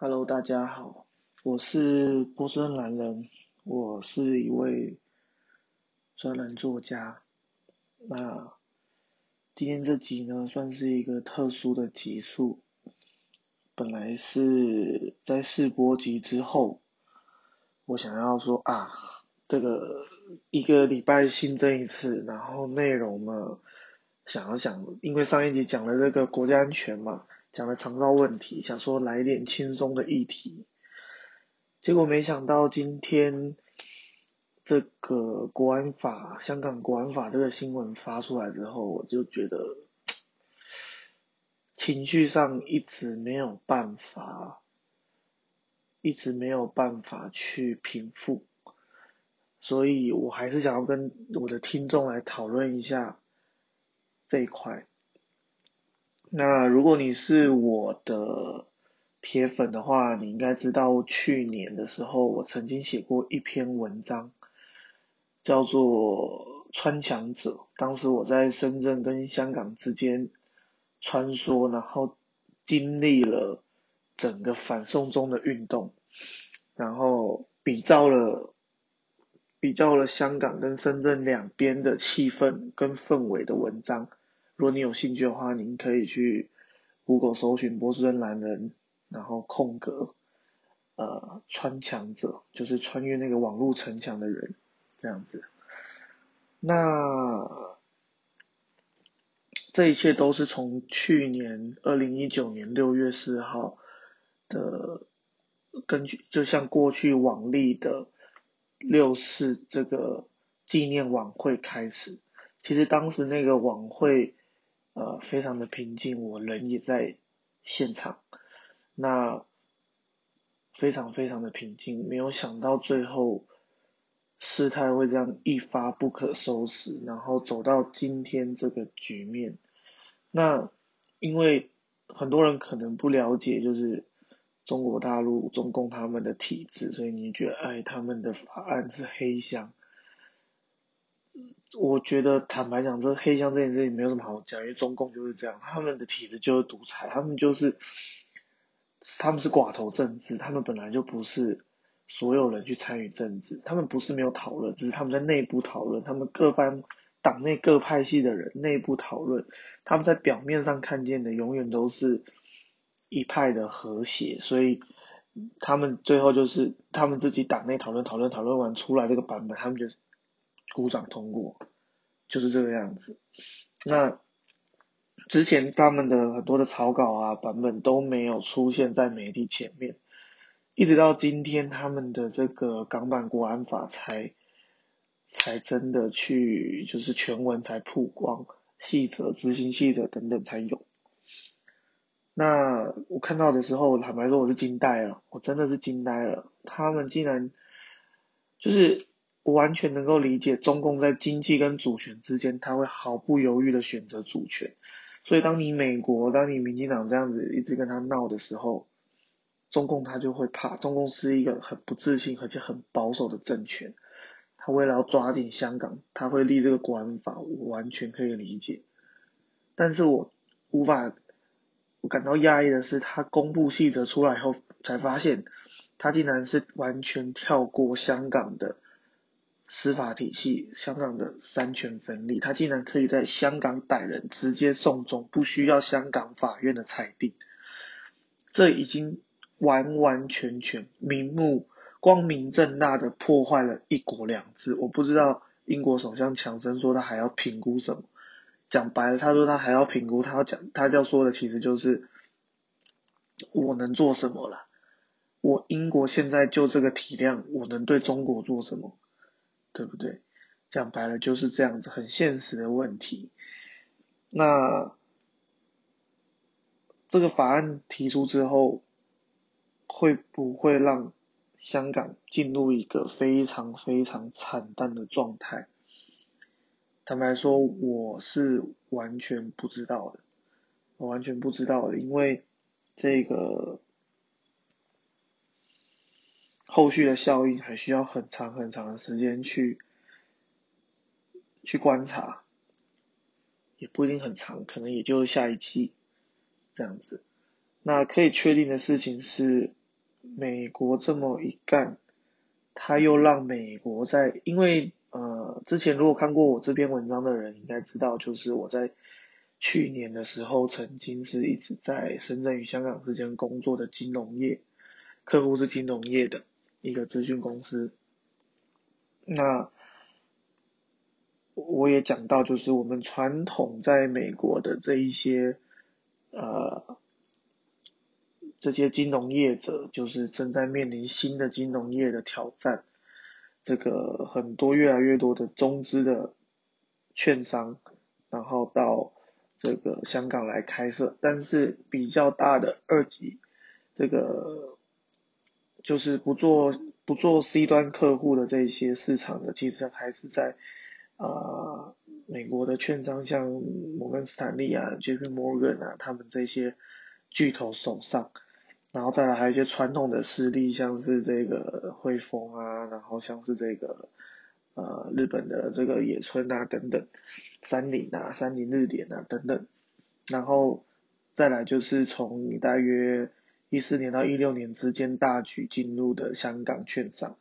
Hello，大家好，我是波士顿蓝人，我是一位专栏作家。那今天这集呢，算是一个特殊的集数。本来是在试播集之后，我想要说啊，这个一个礼拜新增一次，然后内容呢，想要想，因为上一集讲了这个国家安全嘛。讲了肠道问题，想说来点轻松的议题，结果没想到今天这个国安法，香港国安法这个新闻发出来之后，我就觉得情绪上一直没有办法，一直没有办法去平复，所以我还是想要跟我的听众来讨论一下这一块。那如果你是我的铁粉的话，你应该知道去年的时候，我曾经写过一篇文章，叫做《穿墙者》。当时我在深圳跟香港之间穿梭，然后经历了整个反送中的运动，然后比较了比较了香港跟深圳两边的气氛跟氛围的文章。如果你有兴趣的话，您可以去 Google 搜寻波士顿蓝人，然后空格，呃，穿墙者，就是穿越那个网络城墙的人，这样子。那这一切都是从去年二零一九年六月四号的，根据就像过去往例的六四这个纪念晚会开始。其实当时那个晚会。呃，非常的平静，我人也在现场，那非常非常的平静，没有想到最后事态会这样一发不可收拾，然后走到今天这个局面。那因为很多人可能不了解，就是中国大陆中共他们的体制，所以你觉得哎，他们的法案是黑箱。我觉得坦白讲，这黑箱这件事情没有什么好讲，因为中共就是这样，他们的体制就是独裁，他们就是他们是寡头政治，他们本来就不是所有人去参与政治，他们不是没有讨论，只是他们在内部讨论，他们各方党内各派系的人内部讨论，他们在表面上看见的永远都是一派的和谐，所以他们最后就是他们自己党内讨论讨论讨论完出来这个版本，他们就。鼓掌通过，就是这个样子。那之前他们的很多的草稿啊版本都没有出现在媒体前面，一直到今天他们的这个港版国安法才才真的去就是全文才曝光，细则、执行细则等等才有。那我看到的时候，坦白说我是惊呆了，我真的是惊呆了，他们竟然就是。我完全能够理解中共在经济跟主权之间，他会毫不犹豫的选择主权。所以，当你美国、当你民进党这样子一直跟他闹的时候，中共他就会怕。中共是一个很不自信而且很保守的政权，他为了要抓紧香港，他会立这个国安法，我完全可以理解。但是我无法，我感到压抑的是，他公布细则出来后，才发现他竟然是完全跳过香港的。司法体系，香港的三权分立，他竟然可以在香港逮人直接送终，不需要香港法院的裁定，这已经完完全全明目、光明正大的破坏了一国两制。我不知道英国首相强生说他还要评估什么，讲白了，他说他还要评估，他要讲，他要说的其实就是我能做什么了？我英国现在就这个体量，我能对中国做什么？对不对？讲白了就是这样子，很现实的问题。那这个法案提出之后，会不会让香港进入一个非常非常惨淡的状态？坦白说，我是完全不知道的，我完全不知道的，因为这个。后续的效应还需要很长很长的时间去去观察，也不一定很长，可能也就是下一期这样子。那可以确定的事情是，美国这么一干，他又让美国在，因为呃，之前如果看过我这篇文章的人应该知道，就是我在去年的时候曾经是一直在深圳与香港之间工作的金融业，客户是金融业的一个咨询公司。那我也讲到，就是我们传统在美国的这一些呃。这些金融业者就是正在面临新的金融业的挑战，这个很多越来越多的中资的券商，然后到这个香港来开设，但是比较大的二级，这个就是不做不做 C 端客户的这些市场的，其实还是在啊美国的券商，像摩根斯坦利啊、JP Morgan 啊，他们这些巨头手上。然后再来还有一些传统的势力，像是这个汇丰啊，然后像是这个呃日本的这个野村啊等等，三菱啊、三菱日点啊等等，然后再来就是从大约一四年到一六年之间大举进入的香港券商，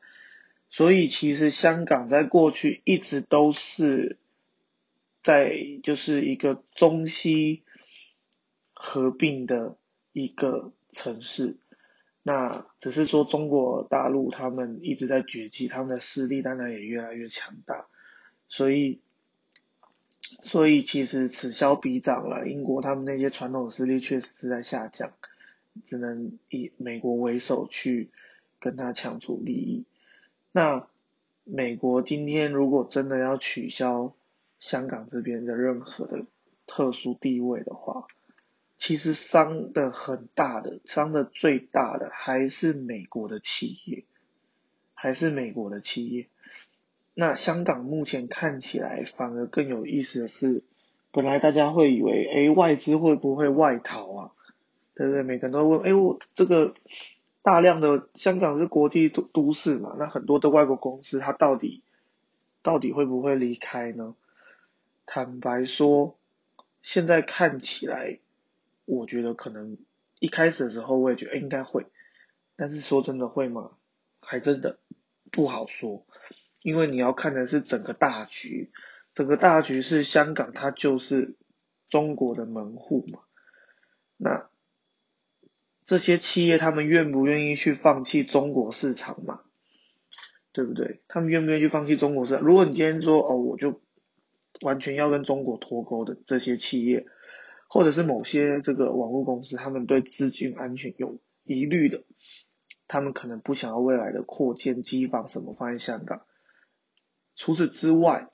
所以其实香港在过去一直都是在就是一个中西合并的一个。城市，那只是说中国大陆他们一直在崛起，他们的势力当然也越来越强大，所以，所以其实此消彼长了。英国他们那些传统势力确实是在下降，只能以美国为首去跟他抢出利益。那美国今天如果真的要取消香港这边的任何的特殊地位的话，其实伤的很大的，伤的最大的还是美国的企业，还是美国的企业。那香港目前看起来反而更有意思的是，本来大家会以为，哎，外资会不会外逃啊？对对？每个人都问，哎，我这个大量的香港是国际都都市嘛，那很多的外国公司，它到底到底会不会离开呢？坦白说，现在看起来。我觉得可能一开始的时候我也觉得应该会，但是说真的会吗？还真的不好说，因为你要看的是整个大局，整个大局是香港它就是中国的门户嘛，那这些企业他们愿不愿意去放弃中国市场嘛？对不对？他们愿不愿意去放弃中国市场？如果你今天说哦，我就完全要跟中国脱钩的这些企业。或者是某些这个网络公司，他们对资金安全有疑虑的，他们可能不想要未来的扩建机房什么放在香港。除此之外，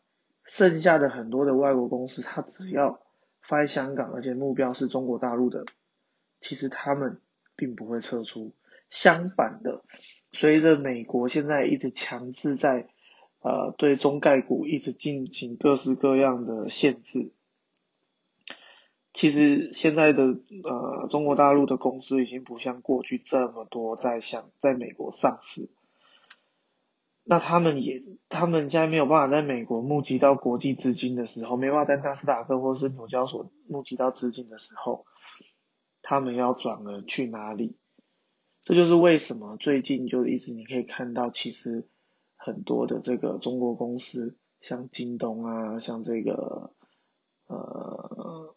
剩下的很多的外国公司，它只要放在香港，而且目标是中国大陆的，其实他们并不会撤出。相反的，随着美国现在一直强制在呃对中概股一直进行各式各样的限制。其实现在的呃中国大陆的公司已经不像过去这么多在想在美国上市，那他们也他们现在没有办法在美国募集到国际资金的时候，没办法在纳斯达克或是纽交所募集到资金的时候，他们要转而去哪里？这就是为什么最近就一直你可以看到，其实很多的这个中国公司，像京东啊，像这个呃。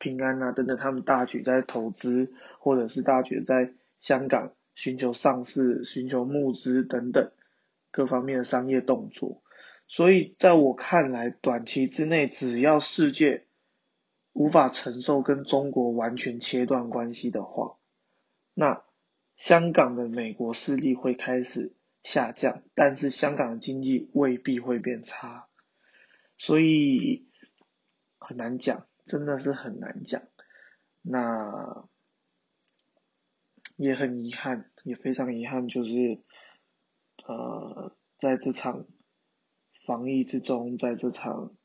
平安啊，等等，他们大举在投资，或者是大举在香港寻求上市、寻求募资等等各方面的商业动作。所以，在我看来，短期之内，只要世界无法承受跟中国完全切断关系的话，那香港的美国势力会开始下降，但是香港的经济未必会变差，所以很难讲。真的是很难讲，那也很遗憾，也非常遗憾，就是呃，在这场防疫之中，在这场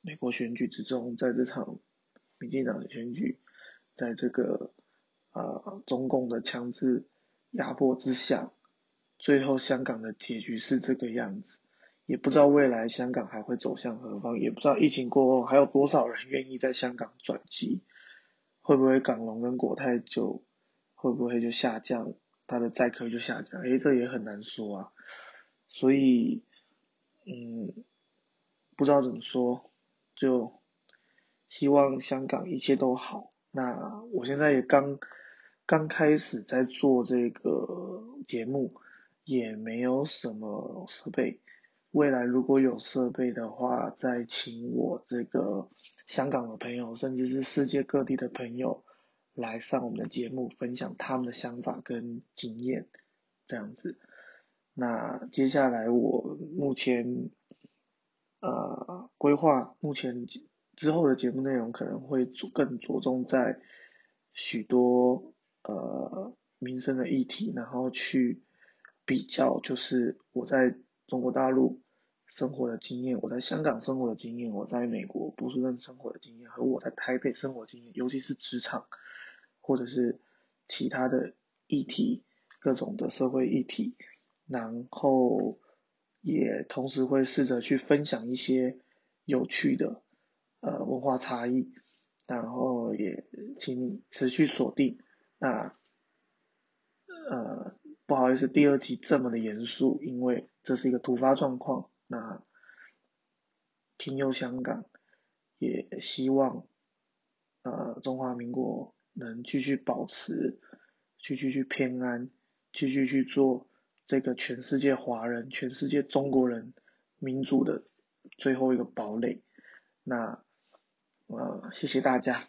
美国选举之中，在这场民进党的选举，在这个啊中共的强制压迫之下，最后香港的结局是这个样子。也不知道未来香港还会走向何方，也不知道疫情过后还有多少人愿意在香港转机，会不会港龙跟国泰就会不会就下降他的载客就下降，诶，这也很难说啊。所以，嗯，不知道怎么说，就希望香港一切都好。那我现在也刚刚开始在做这个节目，也没有什么设备。未来如果有设备的话，再请我这个香港的朋友，甚至是世界各地的朋友来上我们的节目，分享他们的想法跟经验，这样子。那接下来我目前呃规划，目前之后的节目内容可能会着更着重在许多呃民生的议题，然后去比较，就是我在中国大陆生活的经验，我在香港生活的经验，我在美国波士顿生活的经验，和我在台北生活经验，尤其是职场或者是其他的议题，各种的社会议题。然后也同时会试着去分享一些有趣的呃文化差异，然后也请你持续锁定。那呃不好意思，第二集这么的严肃，因为这是一个突发状况。那听友香港也希望呃中华民国能继续保持，继续去偏安，继续去做。这个全世界华人、全世界中国人民主的最后一个堡垒，那我，谢谢大家。